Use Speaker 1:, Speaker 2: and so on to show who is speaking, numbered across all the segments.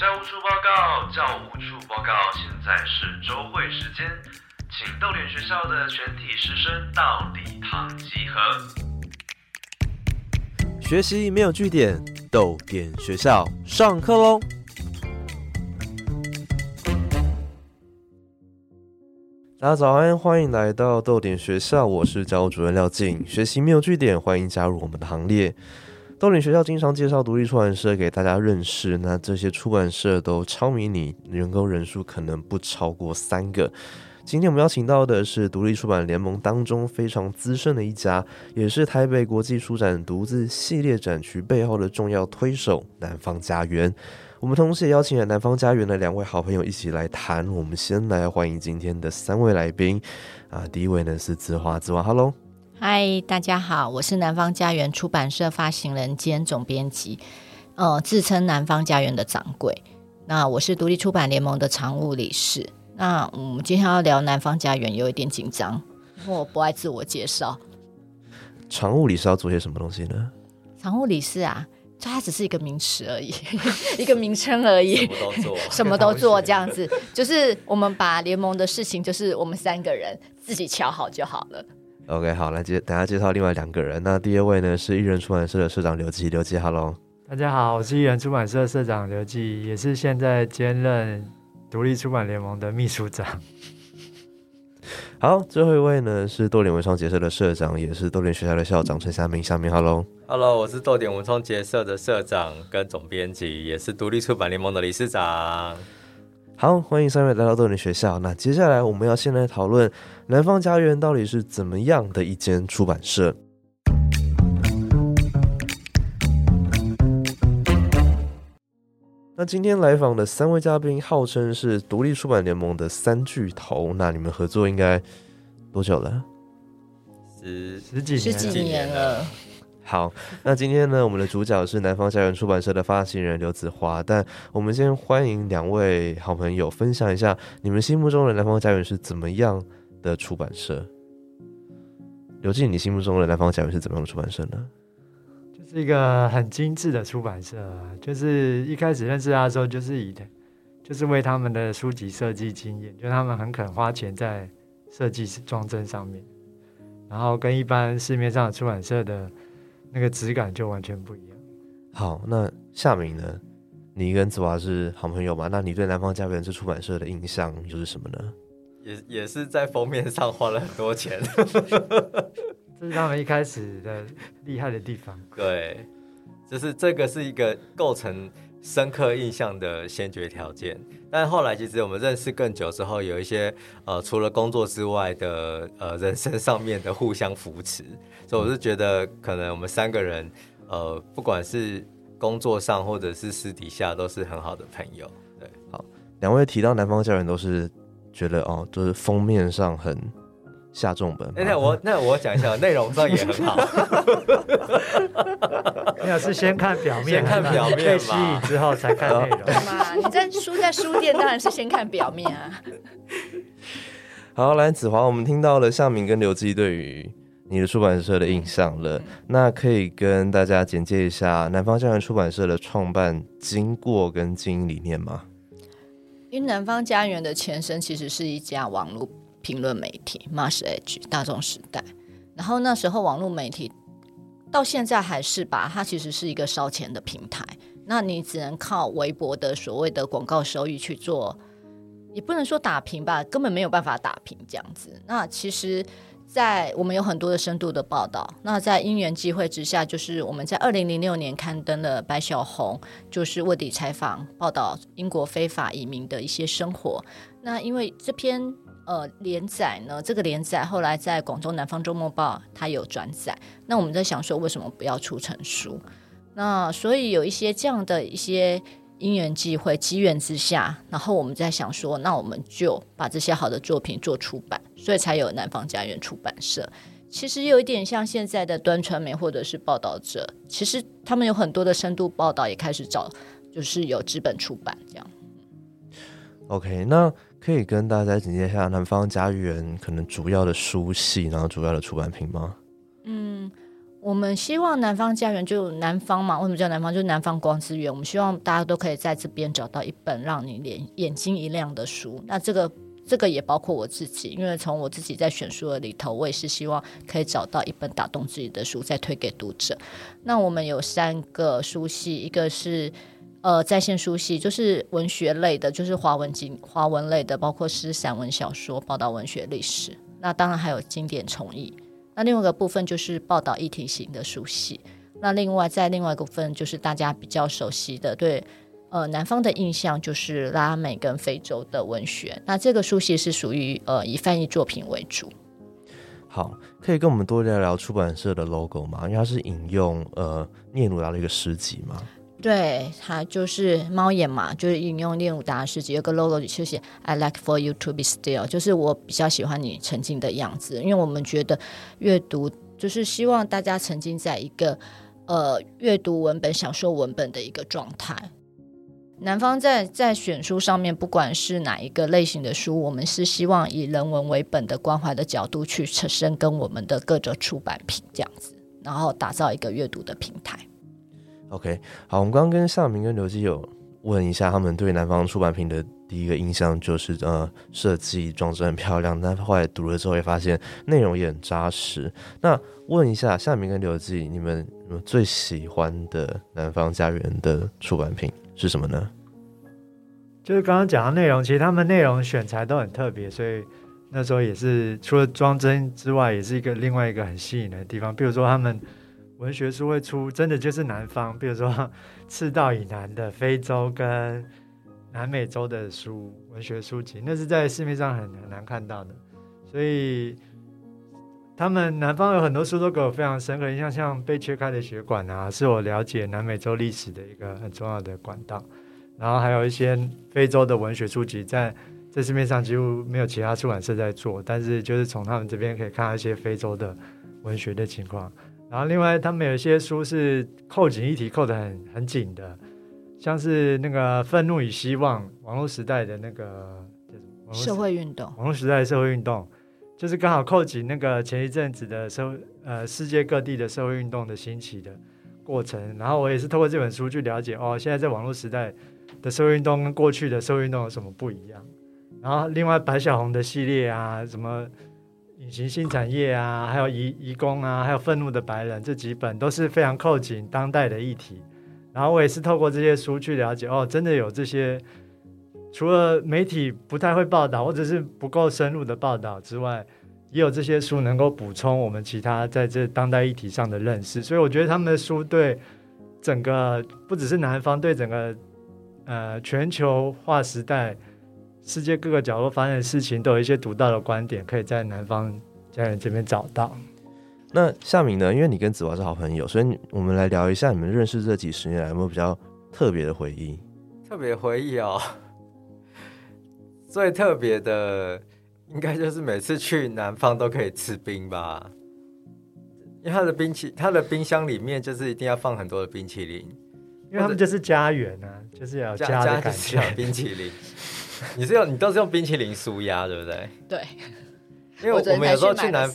Speaker 1: 教务处报告，教务处报告，现在是周会时间，请逗点学校的全体师生到礼堂集合。
Speaker 2: 学习没有据点，逗点学校上课喽！大家早安，欢迎来到逗点学校，我是教务主任廖静。学习没有据点，欢迎加入我们的行列。逗点学校经常介绍独立出版社给大家认识，那这些出版社都超迷你，员工人数可能不超过三个。今天我们邀请到的是独立出版联盟当中非常资深的一家，也是台北国际书展独自系列展区背后的重要推手——南方家园。我们同时也邀请了南方家园的两位好朋友一起来谈。我们先来欢迎今天的三位来宾啊，第一位呢是子华，子华，Hello。
Speaker 3: 嗨，大家好，我是南方家园出版社发行人兼总编辑，呃，自称南方家园的掌柜。那我是独立出版联盟的常务理事。那我们今天要聊南方家园，有一点紧张，因为我不爱自我介绍。
Speaker 2: 常务理事要做些什么东西呢？
Speaker 3: 常务理事啊，它只是一个名词而已，一个名称而已，
Speaker 4: 什么都做，
Speaker 3: 什么都做，这样子，就是我们把联盟的事情，就是我们三个人自己瞧好就好了。
Speaker 2: OK，好，来接等下介绍另外两个人。那第二位呢是艺人出版社的社长刘记，刘记，Hello，
Speaker 5: 大家好，我是艺人出版社社长刘记，也是现在兼任独立出版联盟的秘书长。
Speaker 2: 好，最后一位呢是豆点文创结社的社长，也是豆点学校的校长陈夏明，夏明，Hello。
Speaker 4: Hello，我是豆点文创结社的社长跟总编辑，也是独立出版联盟的理事长。
Speaker 2: 好，欢迎三位来到豆点学校。那接下来我们要先来讨论南方家园到底是怎么样的一间出版社。那今天来访的三位嘉宾，号称是独立出版联盟的三巨头。那你们合作应该多久了？
Speaker 4: 十
Speaker 5: 十几，
Speaker 3: 十几年了，
Speaker 2: 好，那今天呢，我们的主角是南方家园出版社的发行人刘子华。但我们先欢迎两位好朋友分享一下你们心目中的南方家园是怎么样的出版社。刘静，你心目中的南方家园是怎么样的出版社呢？
Speaker 5: 就是一个很精致的出版社啊。就是一开始认识他的时候，就是以就是为他们的书籍设计经验，就他们很肯花钱在设计装帧上面，然后跟一般市面上的出版社的那个质感就完全不一样。
Speaker 2: 好，那夏明呢？你跟子华是好朋友嘛？那你对南方家园这出版社的印象又是什么呢？
Speaker 4: 也也是在封面上花了很多钱。
Speaker 5: 这是他们一开始的厉害的地方。
Speaker 4: 对，就是这个是一个构成深刻印象的先决条件。但后来其实我们认识更久之后，有一些呃除了工作之外的呃人生上面的互相扶持，所以我是觉得可能我们三个人呃不管是工作上或者是私底下都是很好的朋友。对，好
Speaker 2: 两位提到南方家人，都是觉得哦，就是封面上很下重本吗。
Speaker 4: 那那我 那我讲一下，内容上也很好。
Speaker 5: 没有是先看表面，
Speaker 4: 先看表面
Speaker 5: 被吸引之后才看内容。
Speaker 3: 嘛，你在书在书店当然是先看表面啊。
Speaker 2: 好，来子华，我们听到了向明跟刘基对于你的出版社的印象了，那可以跟大家简介一下南方家园出版社的创办经过跟经营理念吗？
Speaker 3: 因为南方家园的前身其实是一家网络评论媒体 Mass Edge 大众时代，然后那时候网络媒体到现在还是吧，它其实是一个烧钱的平台，那你只能靠微博的所谓的广告收益去做，也不能说打平吧，根本没有办法打平这样子。那其实。在我们有很多的深度的报道，那在因缘际会之下，就是我们在二零零六年刊登了白小红，就是卧底采访报道英国非法移民的一些生活。那因为这篇呃连载呢，这个连载后来在广州南方周末报它有转载，那我们在想说，为什么不要出成书？那所以有一些这样的一些。因缘际会、机缘之下，然后我们在想说，那我们就把这些好的作品做出版，所以才有南方家园出版社。其实有一点像现在的端传媒或者是报道者，其实他们有很多的深度报道，也开始找就是有资本出版这样。
Speaker 2: OK，那可以跟大家简介一下南方家园可能主要的书系，然后主要的出版品吗？
Speaker 3: 嗯，我们希望南方家园就南方嘛，为什么叫南方？就南方光之源。我们希望大家都可以在这边找到一本让你眼眼睛一亮的书。那这个这个也包括我自己，因为从我自己在选书的里头，我也是希望可以找到一本打动自己的书，再推给读者。那我们有三个书系，一个是呃在线书系，就是文学类的，就是华文经华文类的，包括诗、散文、小说、报道文学、历史。那当然还有经典重译。那另外一个部分就是报道议题型的书系。那另外在另外一个部分就是大家比较熟悉的，对呃南方的印象就是拉美跟非洲的文学。那这个书系是属于呃以翻译作品为主。
Speaker 2: 好，可以跟我们多聊聊出版社的 logo 吗？因为它是引用呃聂鲁达的一个诗集嘛。
Speaker 3: 对，它就是猫眼嘛，就是引用练武达的诗集，有个 logo 就写 "I like for you to be still"，就是我比较喜欢你沉浸的样子，因为我们觉得阅读就是希望大家沉浸在一个呃阅读文本、享受文本的一个状态。南方在在选书上面，不管是哪一个类型的书，我们是希望以人文为本的关怀的角度去深耕我们的各种出版品，这样子，然后打造一个阅读的平台。
Speaker 2: OK，好，我们刚刚跟夏明跟刘基友问一下，他们对南方出版品的第一个印象就是呃设计装置很漂亮，但后来读了之后也发现内容也很扎实。那问一下夏明跟刘基，你们你们最喜欢的南方家园的出版品是什么呢？
Speaker 5: 就是刚刚讲的内容，其实他们内容选材都很特别，所以那时候也是除了装帧之外，也是一个另外一个很吸引的地方。比如说他们。文学书会出，真的就是南方，比如说 赤道以南的非洲跟南美洲的书，文学书籍，那是在市面上很很难看到的。所以他们南方有很多书都给我非常深刻印象，像被切开的血管啊，是我了解南美洲历史的一个很重要的管道。然后还有一些非洲的文学书籍，在在市面上几乎没有其他出版社在做，但是就是从他们这边可以看到一些非洲的文学的情况。然后，另外他们有一些书是扣紧议题扣得很很紧的，像是那个《愤怒与希望》网络时代的那个
Speaker 3: 社会运动，
Speaker 5: 网络时代的社会运动，就是刚好扣紧那个前一阵子的社会呃世界各地的社会运动的兴起的过程。然后我也是透过这本书去了解哦，现在在网络时代的社会运动跟过去的社会运动有什么不一样。然后，另外白小红的系列啊，什么。隐形新产业啊，还有移移工啊，还有愤怒的白人这几本都是非常扣紧当代的议题。然后我也是透过这些书去了解，哦，真的有这些除了媒体不太会报道或者是不够深入的报道之外，也有这些书能够补充我们其他在这当代议题上的认识。所以我觉得他们的书对整个不只是南方，对整个呃全球化时代。世界各个角落发生的事情，都有一些独到的观点，可以在南方家人这边找到。
Speaker 2: 那夏明呢？因为你跟子华是好朋友，所以我们来聊一下你们认识这几十年来有没有比较特别的回忆？
Speaker 4: 特别回忆哦，最特别的应该就是每次去南方都可以吃冰吧，因为他的冰淇他的冰箱里面就是一定要放很多的冰淇淋，
Speaker 5: 因为他们就是家园啊，就是要家的感觉，
Speaker 4: 冰淇淋。你是用你都是用冰淇淋舒压，对不对？
Speaker 3: 对，
Speaker 4: 因为我们有时候去南，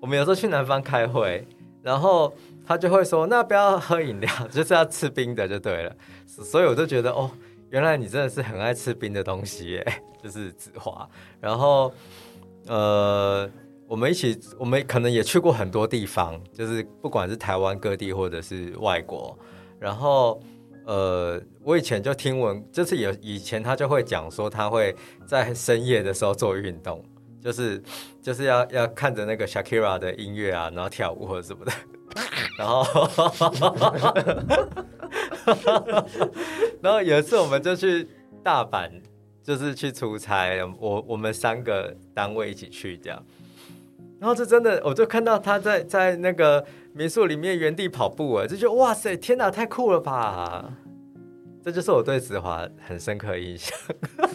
Speaker 4: 我们有时候去南方开会，然后他就会说，那不要喝饮料，就是要吃冰的就对了。所以我就觉得，哦，原来你真的是很爱吃冰的东西耶，就是子华。然后，呃，我们一起，我们可能也去过很多地方，就是不管是台湾各地或者是外国，然后。呃，我以前就听闻，就是有以前他就会讲说，他会在深夜的时候做运动，就是就是要要看着那个 Shakira 的音乐啊，然后跳舞或者什么的，然后，然后有一次我们就去大阪，就是去出差，我我们三个单位一起去这样，然后就真的我就看到他在在那个。民宿里面原地跑步啊，就觉得哇塞，天哪，太酷了吧！这就是我对子华很深刻印象，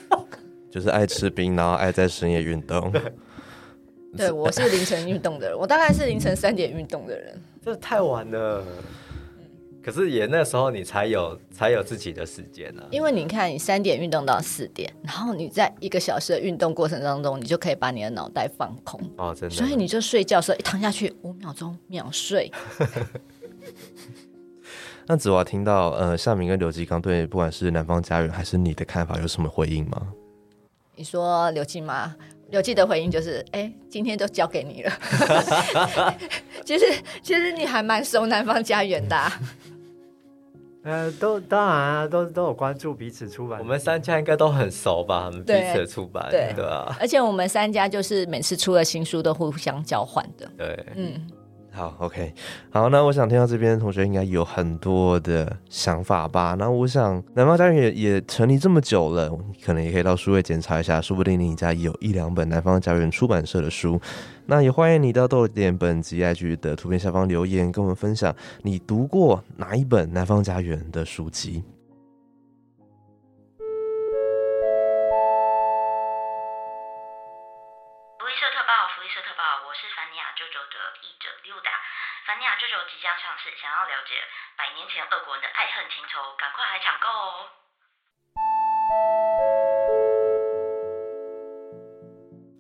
Speaker 2: 就是爱吃冰，然后爱在深夜运动。
Speaker 3: 对，我是凌晨运动的人，我大概是凌晨三点运动的人。
Speaker 4: 这太晚了。可是也那时候你才有才有自己的时间啊。
Speaker 3: 因为你看，你三点运动到四点，然后你在一个小时的运动过程当中，你就可以把你的脑袋放空，
Speaker 4: 哦，真的。
Speaker 3: 所以你就睡觉的时候一躺下去，五秒钟秒睡。
Speaker 2: 那子华听到呃夏明跟刘继刚对不管是南方家园还是你的看法有什么回应吗？
Speaker 3: 你说刘继吗？刘继的回应就是：哎，今天都交给你了。其实其实你还蛮熟南方家园的、啊。
Speaker 5: 呃，都当然啊，都都有关注彼此出版。
Speaker 4: 我们三家应该都很熟吧？我们彼此的出版，
Speaker 3: 对
Speaker 4: 对啊，
Speaker 3: 而且我们三家就是每次出了新书都互相交换的。
Speaker 4: 对，
Speaker 3: 嗯，
Speaker 2: 好，OK，好，那我想听到这边同学应该有很多的想法吧？那我想南方家园也也成立这么久了，可能也可以到书柜检查一下，说不定你家有一两本南方家园出版社的书。那也欢迎你到豆点本及 IG 的图片下方留言，跟我们分享你读过哪一本南方家园的书籍。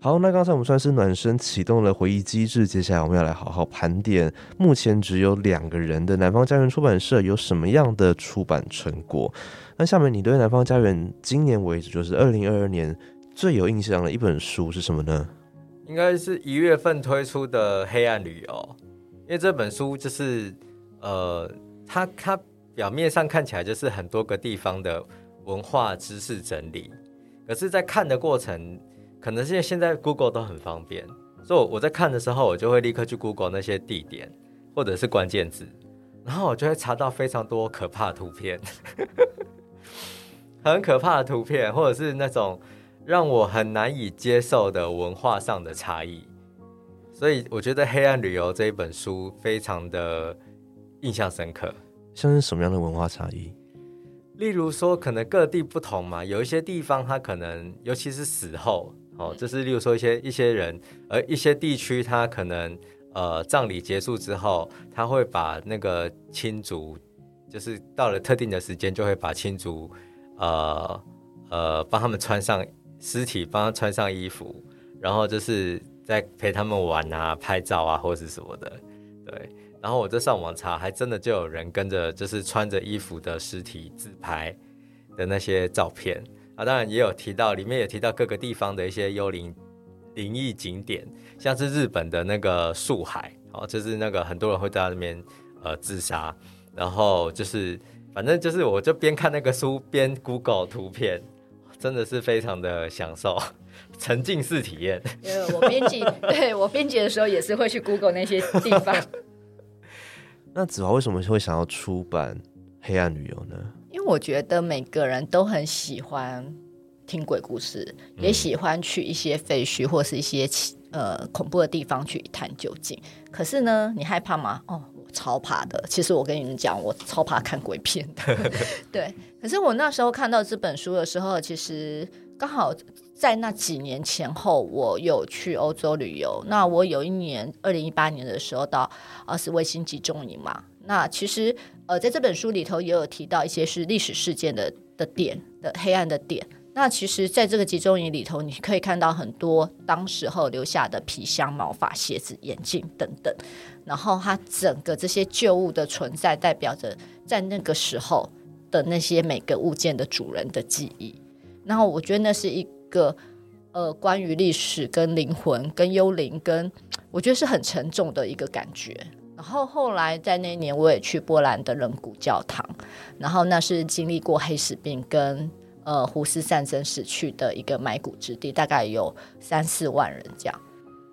Speaker 2: 好，那刚才我们算是暖身启动了回忆机制，接下来我们要来好好盘点目前只有两个人的南方家园出版社有什么样的出版成果。那下面你对南方家园今年为止就是二零二二年最有印象的一本书是什么呢？
Speaker 4: 应该是一月份推出的《黑暗旅游》，因为这本书就是呃，它它表面上看起来就是很多个地方的文化知识整理，可是，在看的过程。可能是现在 Google 都很方便，所以我在看的时候，我就会立刻去 Google 那些地点或者是关键字，然后我就会查到非常多可怕的图片，很可怕的图片，或者是那种让我很难以接受的文化上的差异。所以我觉得《黑暗旅游》这一本书非常的印象深刻。
Speaker 2: 像是什么样的文化差异？
Speaker 4: 例如说，可能各地不同嘛，有一些地方它可能，尤其是死后。哦，这是例如说一些一些人，而一些地区，他可能呃葬礼结束之后，他会把那个亲族，就是到了特定的时间，就会把亲族呃呃帮他们穿上尸体，帮他穿上衣服，然后就是在陪他们玩啊、拍照啊，或是什么的，对。然后我就上网查，还真的就有人跟着，就是穿着衣服的尸体自拍的那些照片。啊，当然也有提到，里面也提到各个地方的一些幽灵灵异景点，像是日本的那个树海，哦，就是那个很多人会在那边呃自杀，然后就是反正就是我就边看那个书边 Google 图片，真的是非常的享受沉浸式体验。
Speaker 3: 呃，我编辑 对我编辑的时候也是会去 Google 那些地方。
Speaker 2: 那子华为什么会想要出版《黑暗旅游》呢？
Speaker 3: 我觉得每个人都很喜欢听鬼故事，也喜欢去一些废墟或是一些呃恐怖的地方去一探究竟。可是呢，你害怕吗？哦，我超怕的。其实我跟你们讲，我超怕看鬼片的。对，可是我那时候看到这本书的时候，其实刚好在那几年前后，我有去欧洲旅游。那我有一年，二零一八年的时候到奥斯维辛集中营嘛。那其实。呃，在这本书里头也有提到一些是历史事件的的点的黑暗的点。那其实，在这个集中营里头，你可以看到很多当时候留下的皮箱、毛发、鞋子、眼镜等等。然后，它整个这些旧物的存在，代表着在那个时候的那些每个物件的主人的记忆。然后，我觉得那是一个呃，关于历史、跟灵魂、跟幽灵，跟我觉得是很沉重的一个感觉。然后后来在那一年，我也去波兰的人骨教堂，然后那是经历过黑死病跟呃胡斯战争死去的一个埋骨之地，大概有三四万人这样。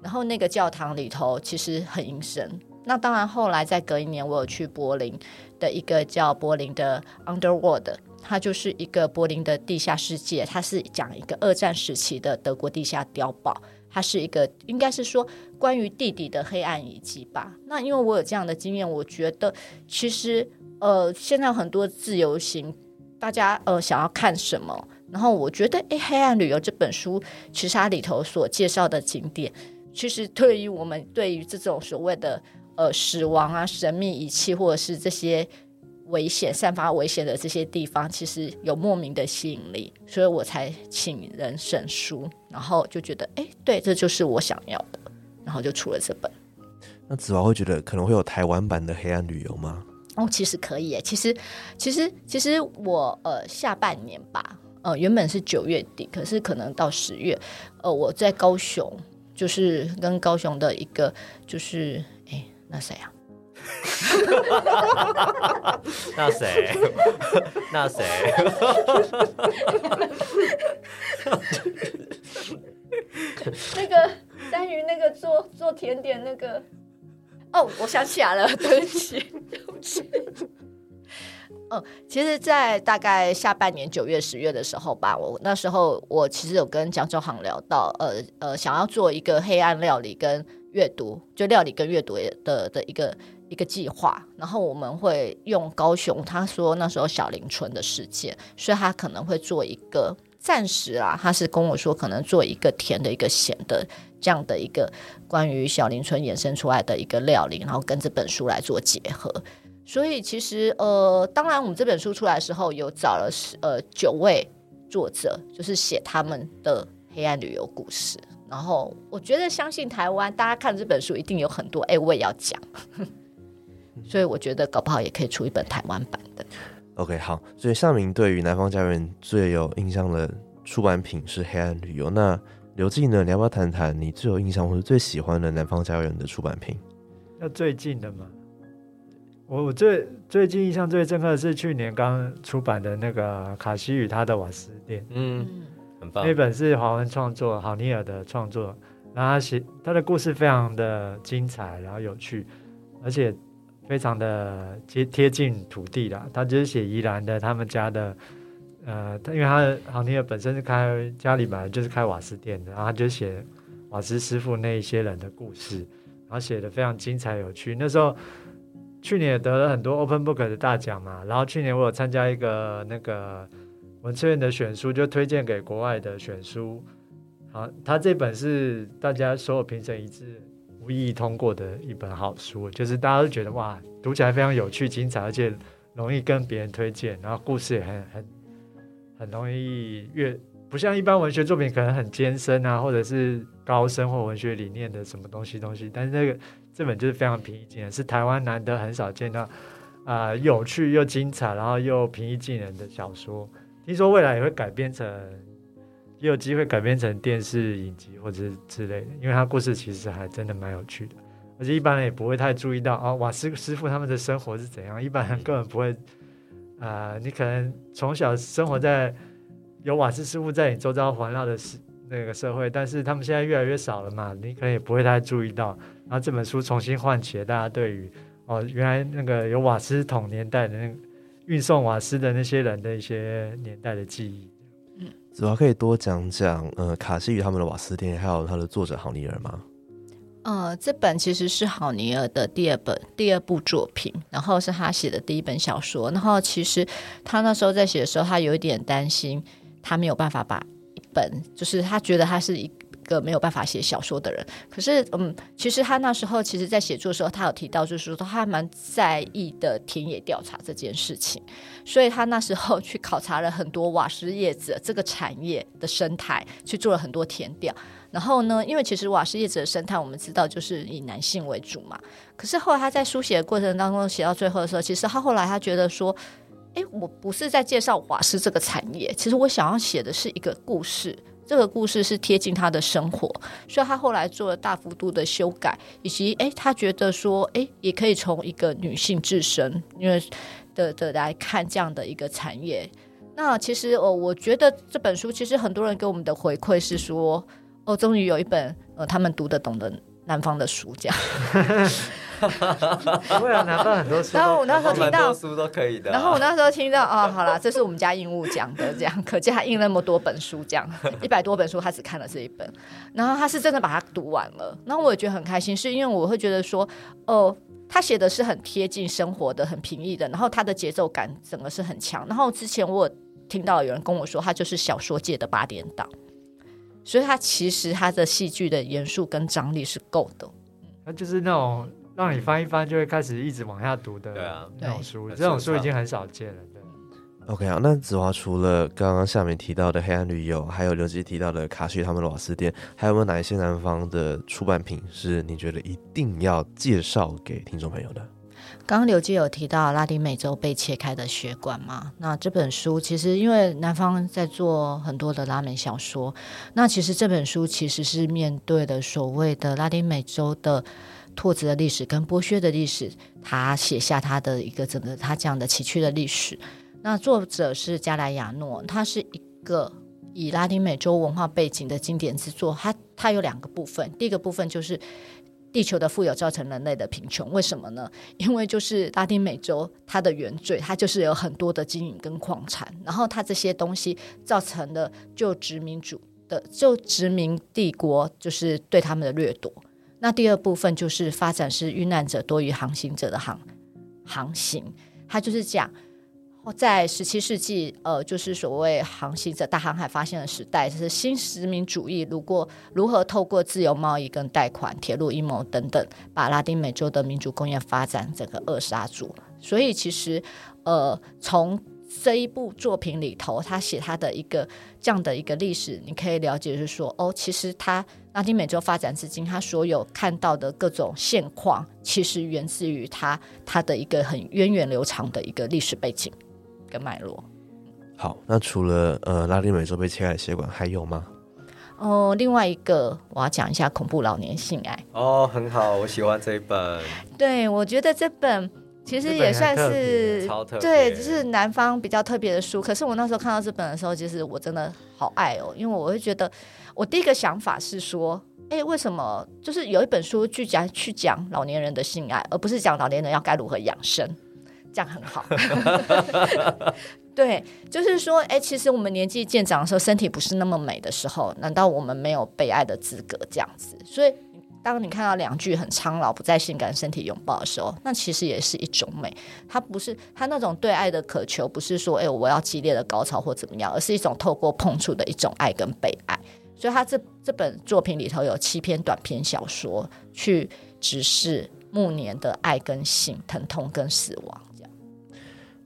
Speaker 3: 然后那个教堂里头其实很阴森。那当然后来在隔一年，我有去柏林的一个叫柏林的 Underworld，它就是一个柏林的地下世界，它是讲一个二战时期的德国地下碉堡。它是一个，应该是说关于地底的黑暗遗迹吧。那因为我有这样的经验，我觉得其实呃，现在很多自由行，大家呃想要看什么，然后我觉得诶，《黑暗旅游》这本书其实它里头所介绍的景点，其实对于我们对于这种所谓的呃死亡啊、神秘仪器或者是这些危险、散发危险的这些地方，其实有莫名的吸引力，所以我才请人审书，然后就觉得，哎，对，这就是我想要的，然后就出了这本。
Speaker 2: 那子华会觉得可能会有台湾版的黑暗旅游吗？
Speaker 3: 哦，其实可以耶。其实，其实，其实我呃下半年吧，呃原本是九月底，可是可能到十月，呃我在高雄，就是跟高雄的一个就是哎那谁啊？
Speaker 4: 那谁？那谁？
Speaker 3: 那个单于那个做做甜点那个，哦，我想起来了，对不起，对不起。嗯，其实，在大概下半年九月、十月的时候吧，我那时候我其实有跟江州行聊到，呃呃，想要做一个黑暗料理跟阅读，就料理跟阅读的的一个一个计划。然后我们会用高雄，他说那时候小林村的事件，所以他可能会做一个暂时啊，他是跟我说可能做一个甜的一个咸的这样的一个关于小林村衍生出来的一个料理，然后跟这本书来做结合。所以其实呃，当然我们这本书出来的时候，有找了呃九位作者，就是写他们的黑暗旅游故事。然后我觉得，相信台湾大家看这本书，一定有很多哎，我也要讲。所以我觉得搞不好也可以出一本台湾版的。
Speaker 2: OK，好，所以夏明对于南方家园最有印象的出版品是《黑暗旅游》。那刘静呢？你要不要谈谈你最有印象或者最喜欢的南方家园的出版品？
Speaker 5: 要最近的吗。我我最最近印象最深刻的是去年刚出版的那个卡西与他的瓦斯店，
Speaker 4: 嗯，
Speaker 3: 嗯
Speaker 4: 很棒
Speaker 5: 那。本是华文创作，郝尼尔的创作，然后他写他的故事非常的精彩，然后有趣，而且非常的贴贴近土地啦。他就是写宜兰的他们家的，呃，他因为他的郝尼尔本身是开家里本来就是开瓦斯店的，然后他就写瓦斯师傅那一些人的故事，然后写的非常精彩有趣。那时候去年也得了很多 Open Book 的大奖嘛，然后去年我有参加一个那个文策院的选书，就推荐给国外的选书。好，他这本是大家所有评审一致无异议通过的一本好书，就是大家都觉得哇，读起来非常有趣、精彩，而且容易跟别人推荐，然后故事也很很很容易阅，不像一般文学作品可能很艰深啊，或者是高深或文学理念的什么东西东西，但是那个这本就是非常平易近人，是台湾难得很少见到啊、有趣又精彩，然后又平易近人的小说。听说未来也会改编成，也有机会改编成电视影集或者是之类的，因为它故事其实还真的蛮有趣的，而且一般人也不会太注意到哦，瓦斯师傅他们的生活是怎样，一般人根本不会。啊、你可能从小生活在有瓦斯师傅在你周遭环绕的社那个社会，但是他们现在越来越少了嘛，你可能也不会太注意到。然后这本书重新唤起了大家对于哦，原来那个有瓦斯桶年代的那运送瓦斯的那些人的一些年代的记忆。
Speaker 2: 主要可以多讲讲，呃，卡西与他们的瓦斯店，还有他的作者郝尼尔吗？
Speaker 3: 呃，这本其实是郝尼尔的第二本、第二部作品，然后是他写的第一本小说。然后其实他那时候在写的时候，他有一点担心，他没有办法把一本，就是他觉得他是一一个没有办法写小说的人。可是，嗯，其实他那时候其实在写作的时候，他有提到，就是说他还蛮在意的田野调查这件事情。所以他那时候去考察了很多瓦斯叶子这个产业的生态，去做了很多田调。然后呢，因为其实瓦斯叶子的生态，我们知道就是以男性为主嘛。可是后来他在书写的过程当中，写到最后的时候，其实他后来他觉得说，诶，我不是在介绍瓦斯这个产业，其实我想要写的是一个故事。这个故事是贴近他的生活，所以他后来做了大幅度的修改，以及诶，他觉得说，诶，也可以从一个女性自身，因为的的来看这样的一个产业。那其实哦，我觉得这本书其实很多人给我们的回馈是说，哦，终于有一本呃他们读得懂的南方的书这样。
Speaker 5: 不会啊，南方很多书
Speaker 3: 然后我那时候听到，
Speaker 4: 书都可以的啊、
Speaker 3: 然后我那时候听到哦，好啦，这是我们家印务讲的，这样，可见他印那么多本书，这样 一百多本书，他只看了这一本，然后他是真的把它读完了，然后我也觉得很开心，是因为我会觉得说，哦。他写的是很贴近生活的、很平易的，然后他的节奏感整个是很强。然后之前我听到有人跟我说，他就是小说界的八点档，所以他其实他的戏剧的严肃跟张力是够的。
Speaker 5: 他就是那种让你翻一翻就会开始一直往下读的
Speaker 4: 对啊
Speaker 5: 那种书，
Speaker 4: 对
Speaker 5: 这种书已经很少见了。对
Speaker 2: ，OK 好，那子华除了刚刚下面提到的黑暗旅游，还有刘基提到的卡西他们的瓦斯店，还有没有哪一些南方的出版品是你觉得一定要介绍给听众朋友的？
Speaker 3: 刚刚刘基有提到拉丁美洲被切开的血管嘛？那这本书其实因为南方在做很多的拉美小说，那其实这本书其实是面对的所谓的拉丁美洲的拓殖的历史跟剥削的历史，他写下他的一个整个他这样的崎岖的历史。那作者是加莱亚诺，他是一个以拉丁美洲文化背景的经典之作。它它有两个部分，第一个部分就是地球的富有造成人类的贫穷，为什么呢？因为就是拉丁美洲它的原罪，它就是有很多的金银跟矿产，然后它这些东西造成了就殖民主的就殖民帝国就是对他们的掠夺。那第二部分就是发展是遇难者多于航行者的航航行，它就是讲。在十七世纪，呃，就是所谓航行者大航海发现的时代，就是新殖民主义如果如何透过自由贸易跟贷款、铁路阴谋等等，把拉丁美洲的民主工业发展整个扼杀住。所以其实，呃，从这一部作品里头，他写他的一个这样的一个历史，你可以了解，就是说，哦，其实他拉丁美洲发展至今，他所有看到的各种现况，其实源自于他他的一个很源远流长的一个历史背景跟脉络。
Speaker 2: 好，那除了呃拉丁美洲被切开的血管，还有吗？
Speaker 3: 哦，另外一个我要讲一下恐怖老年性爱。
Speaker 4: 哦，很好，我喜欢这一本，
Speaker 3: 对，我觉得这本其实也算是对，就是南方比较特别的书。可是我那时候看到这本的时候，其实我真的好爱哦，因为我会觉得，我第一个想法是说，哎，为什么就是有一本书去讲去讲老年人的性爱，而不是讲老年人要该如何养生？这样很好。对，就是说，哎，其实我们年纪渐长的时候，身体不是那么美的时候，难道我们没有被爱的资格？这样子，所以当你看到两句很苍老、不再性感身体拥抱的时候，那其实也是一种美。它不是它那种对爱的渴求，不是说，哎，我要激烈的高潮或怎么样，而是一种透过碰触的一种爱跟被爱。所以，他这这本作品里头有七篇短篇小说，去直视暮年的爱跟性、疼痛跟死亡。这样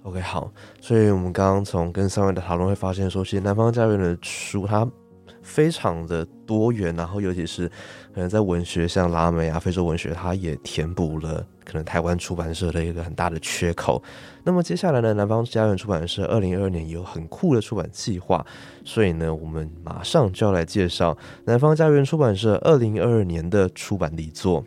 Speaker 2: ，OK，好，所以我们刚刚从跟三位的讨论会发现说，其实南方家园的书它非常的多元，然后尤其是可能在文学，像拉美啊、非洲文学，它也填补了可能台湾出版社的一个很大的缺口。那么接下来呢，南方家园出版社二零二二年有很酷的出版计划，所以呢，我们马上就要来介绍南方家园出版社二零二二年的出版力作。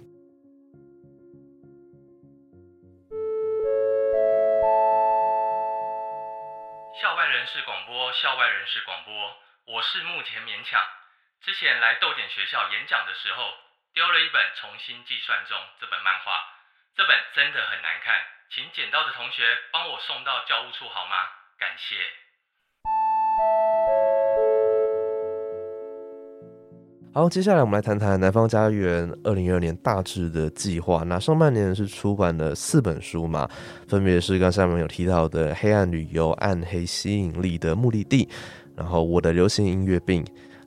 Speaker 6: 之前来豆点学校演讲的时候，丢了一本《重新计算中》这本漫画，这本真的很难看，请捡到的同学帮我送到教务处好吗？感谢。
Speaker 2: 好，接下来我们来谈谈南方家园二零二二年大致的计划。那上半年是出版了四本书嘛，分别是刚才我们有提到的《黑暗旅游》《暗黑吸引力的目的地》，然后《我的流行音乐病》，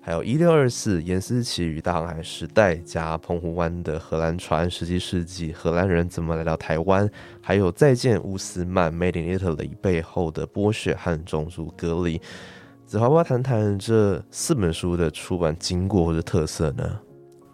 Speaker 2: 还有一六二四严思琪与大航海时代加澎湖湾的荷兰船，十七世纪荷兰人怎么来到台湾，还有再见乌斯曼 Made in Italy 背后的剥削和种族隔离。子华，要谈谈这四本书的出版经过或者特色呢？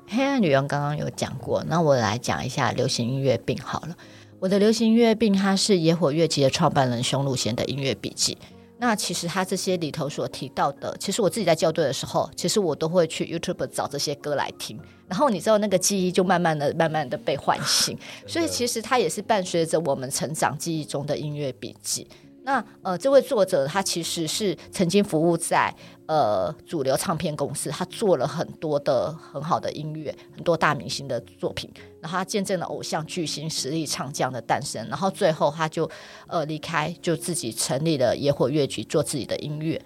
Speaker 3: 黑暗旅人刚刚有讲过，那我来讲一下流行音乐病好了。我的流行音乐病，它是野火乐集的创办人匈路贤的音乐笔记。那其实他这些里头所提到的，其实我自己在校对的时候，其实我都会去 YouTube 找这些歌来听，然后你知道那个记忆就慢慢的、慢慢的被唤醒，所以其实它也是伴随着我们成长记忆中的音乐笔记。那呃，这位作者他其实是曾经服务在呃主流唱片公司，他做了很多的很好的音乐，很多大明星的作品，然后他见证了偶像巨星实力唱将的诞生，然后最后他就呃离开，就自己成立了野火乐局，做自己的音乐。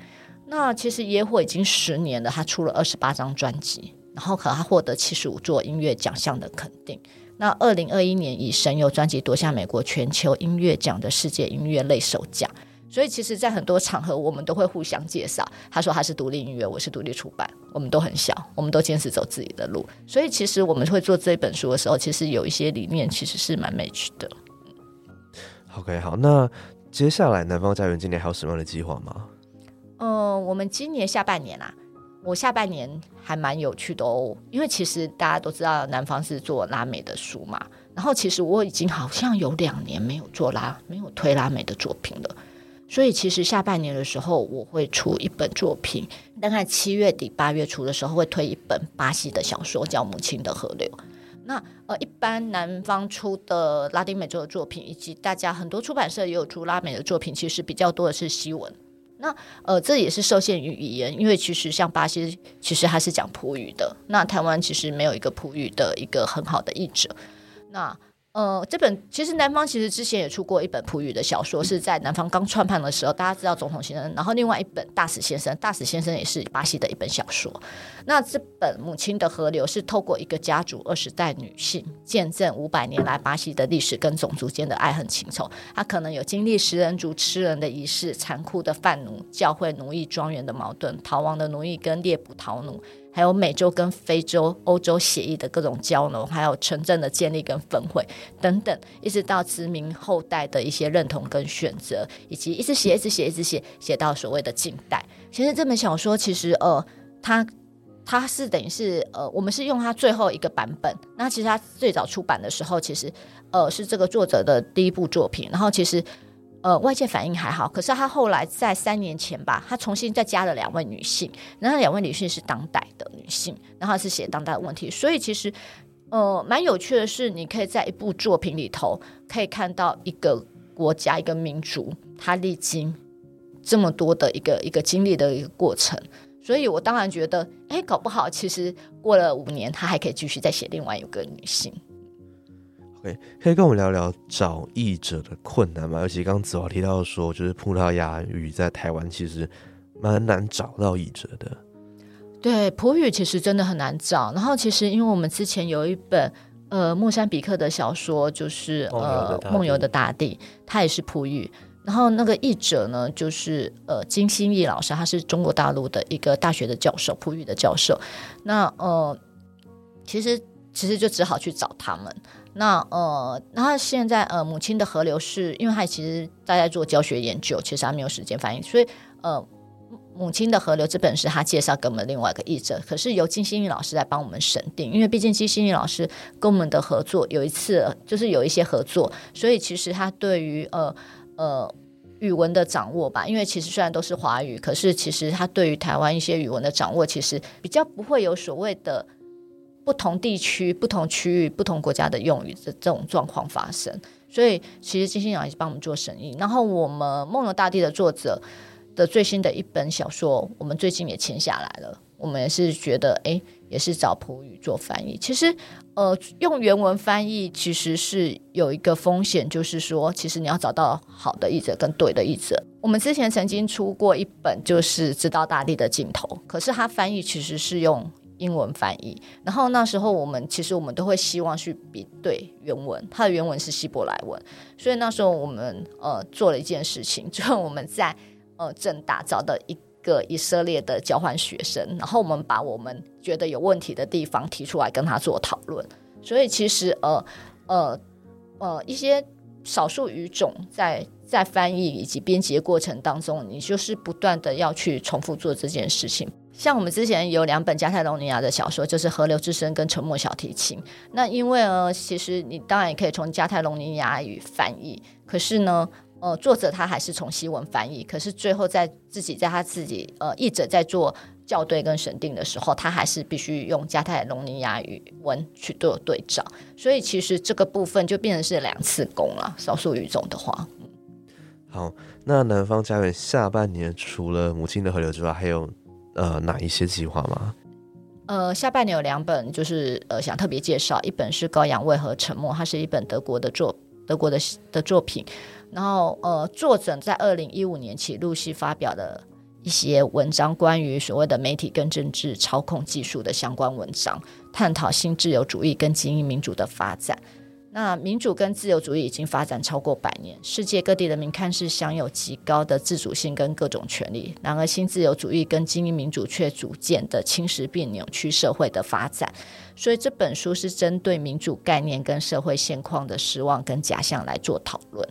Speaker 3: 那其实野火已经十年了，他出了二十八张专辑，然后可他获得七十五座音乐奖项的肯定。那二零二一年以《神游》专辑夺下美国全球音乐奖的世界音乐类首奖，所以其实，在很多场合，我们都会互相介绍。他说他是独立音乐，我是独立出版，我们都很小，我们都坚持走自己的路。所以，其实我们会做这本书的时候，其实有一些理念其实是蛮 match 的。
Speaker 2: OK，好，那接下来南方家园今年还有什么样的计划吗？
Speaker 3: 嗯，我们今年下半年啊，我下半年还蛮有趣的哦，因为其实大家都知道南方是做拉美的书嘛，然后其实我已经好像有两年没有做拉，没有推拉美的作品了。所以其实下半年的时候，我会出一本作品，大概七月底八月初的时候会推一本巴西的小说，叫《母亲的河流》。那呃，一般南方出的拉丁美洲的作品，以及大家很多出版社也有出拉美的作品，其实比较多的是西文。那呃，这也是受限于语言，因为其实像巴西，其实它是讲葡语的，那台湾其实没有一个葡语的一个很好的译者。那呃，这本其实南方其实之前也出过一本葡语的小说，是在南方刚创办的时候，大家知道总统先生，然后另外一本大使先生，大使先生也是巴西的一本小说。那这本《母亲的河流》是透过一个家族二十代女性，见证五百年来巴西的历史跟种族间的爱恨情仇。她可能有经历食人族吃人的仪式、残酷的贩奴、教会奴役庄园的矛盾、逃亡的奴役跟猎捕逃奴。还有美洲跟非洲、欧洲协议的各种交融，还有城镇的建立跟分会等等，一直到殖民后代的一些认同跟选择，以及一直写、一直写、一直写，写到所谓的近代。其实这本小说，其实呃，它它是等于是呃，我们是用它最后一个版本。那其实它最早出版的时候，其实呃是这个作者的第一部作品。然后其实呃外界反应还好，可是他后来在三年前吧，他重新再加了两位女性，然后两位女性是当代的女性，然后是写当代的问题。所以其实呃蛮有趣的是，你可以在一部作品里头可以看到一个国家、一个民族，它历经这么多的一个一个经历的一个过程。所以我当然觉得，哎，搞不好其实过了五年，他还可以继续再写另外一个女性。
Speaker 2: 可以跟我们聊聊找译者的困难吗？尤其刚刚子华提到说，就是葡萄牙语在台湾其实蛮难找到译者的。
Speaker 3: 对，葡语其实真的很难找。然后其实因为我们之前有一本呃莫山比克的小说，就是呃梦游的大地，它也是葡语。然后那个译者呢，就是呃金星义老师，他是中国大陆的一个大学的教授，葡语的教授。那呃，其实其实就只好去找他们。那呃，然后现在呃，母亲的河流是因为他其实大家做教学研究，其实他没有时间翻译，所以呃，母亲的河流这本是他介绍给我们另外一个译者，可是由金星玉老师来帮我们审定，因为毕竟金星玉老师跟我们的合作有一次就是有一些合作，所以其实他对于呃呃。语文的掌握吧，因为其实虽然都是华语，可是其实他对于台湾一些语文的掌握，其实比较不会有所谓的不同地区、不同区域、不同国家的用语的这种状况发生。所以其实金星老师帮我们做生意，然后我们《梦游大地》的作者的最新的一本小说，我们最近也签下来了。我们也是觉得，哎，也是找普语做翻译。其实，呃，用原文翻译其实是有一个风险，就是说，其实你要找到好的译者跟对的译者。我们之前曾经出过一本，就是《知道大地的尽头》，可是它翻译其实是用英文翻译。然后那时候我们其实我们都会希望去比对原文，它的原文是希伯来文，所以那时候我们呃做了一件事情，就是我们在呃正大找的一个以色列的交换学生，然后我们把我们觉得有问题的地方提出来跟他做讨论。所以其实呃呃呃一些少数语种在在翻译以及编辑的过程当中，你就是不断的要去重复做这件事情。像我们之前有两本加泰隆尼亚的小说，就是《河流之声》跟《沉默小提琴》。那因为呢，其实你当然也可以从加泰隆尼亚语翻译，可是呢，呃，作者他还是从西文翻译，可是最后在自己在他自己呃译者在做校对跟审定的时候，他还是必须用加泰隆尼亚语文去做对照。所以其实这个部分就变成是两次工了。少数语种的话，
Speaker 2: 好，那南方家园下半年除了母亲的河流之外，还有呃哪一些计划吗？
Speaker 3: 呃，下半年有两本，就是呃想特别介绍，一本是《羔羊为何沉默》，它是一本德国的作德国的的作品，然后呃作者在二零一五年起陆续发表的一些文章，关于所谓的媒体跟政治操控技术的相关文章，探讨新自由主义跟精英民主的发展。那民主跟自由主义已经发展超过百年，世界各地人民看似享有极高的自主性跟各种权利。然而，新自由主义跟精英民主却逐渐的侵蚀并扭曲社会的发展。所以这本书是针对民主概念跟社会现况的失望跟假象来做讨论。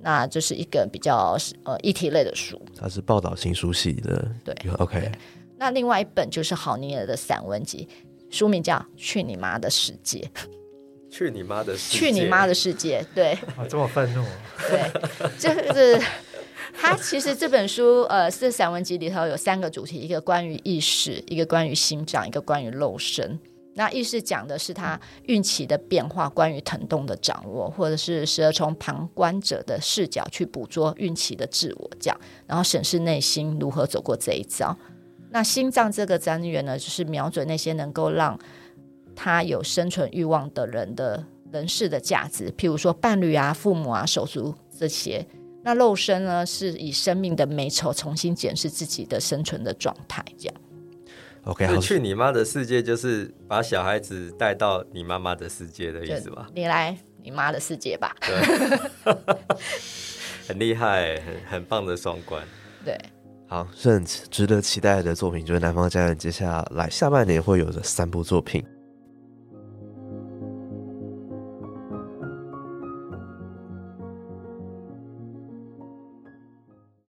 Speaker 3: 那这是一个比较呃议题类的书。
Speaker 2: 它是报道新书系的，
Speaker 3: 对
Speaker 2: ，OK，
Speaker 3: 那另外一本就是郝尼尔的散文集，书名叫《去你妈的世界》。
Speaker 4: 去你妈的世界！
Speaker 3: 去你妈的世界！对
Speaker 5: 啊，这么愤怒，
Speaker 3: 对，就是他其实这本书呃是散文集里头有三个主题，一个关于意识，一个关于心脏，一个关于肉身。那意识讲的是他孕期的变化，关于疼痛的掌握，或者是时而从旁观者的视角去捕捉孕期的自我，这样，然后审视内心如何走过这一遭。那心脏这个单元呢，就是瞄准那些能够让他有生存欲望的人的人士的价值，譬如说伴侣啊、父母啊、手足这些。那肉身呢，是以生命的美丑重新检视自己的生存的状态，这样。
Speaker 2: OK，好，
Speaker 4: 去你妈的世界，就是把小孩子带到你妈妈的世界的意思吧？
Speaker 3: 你来你妈的世界吧。
Speaker 4: 对，很厉害，很很棒的双关。
Speaker 3: 对，
Speaker 2: 好，是很值得期待的作品，就是《南方家人》接下来下半年会有的三部作品。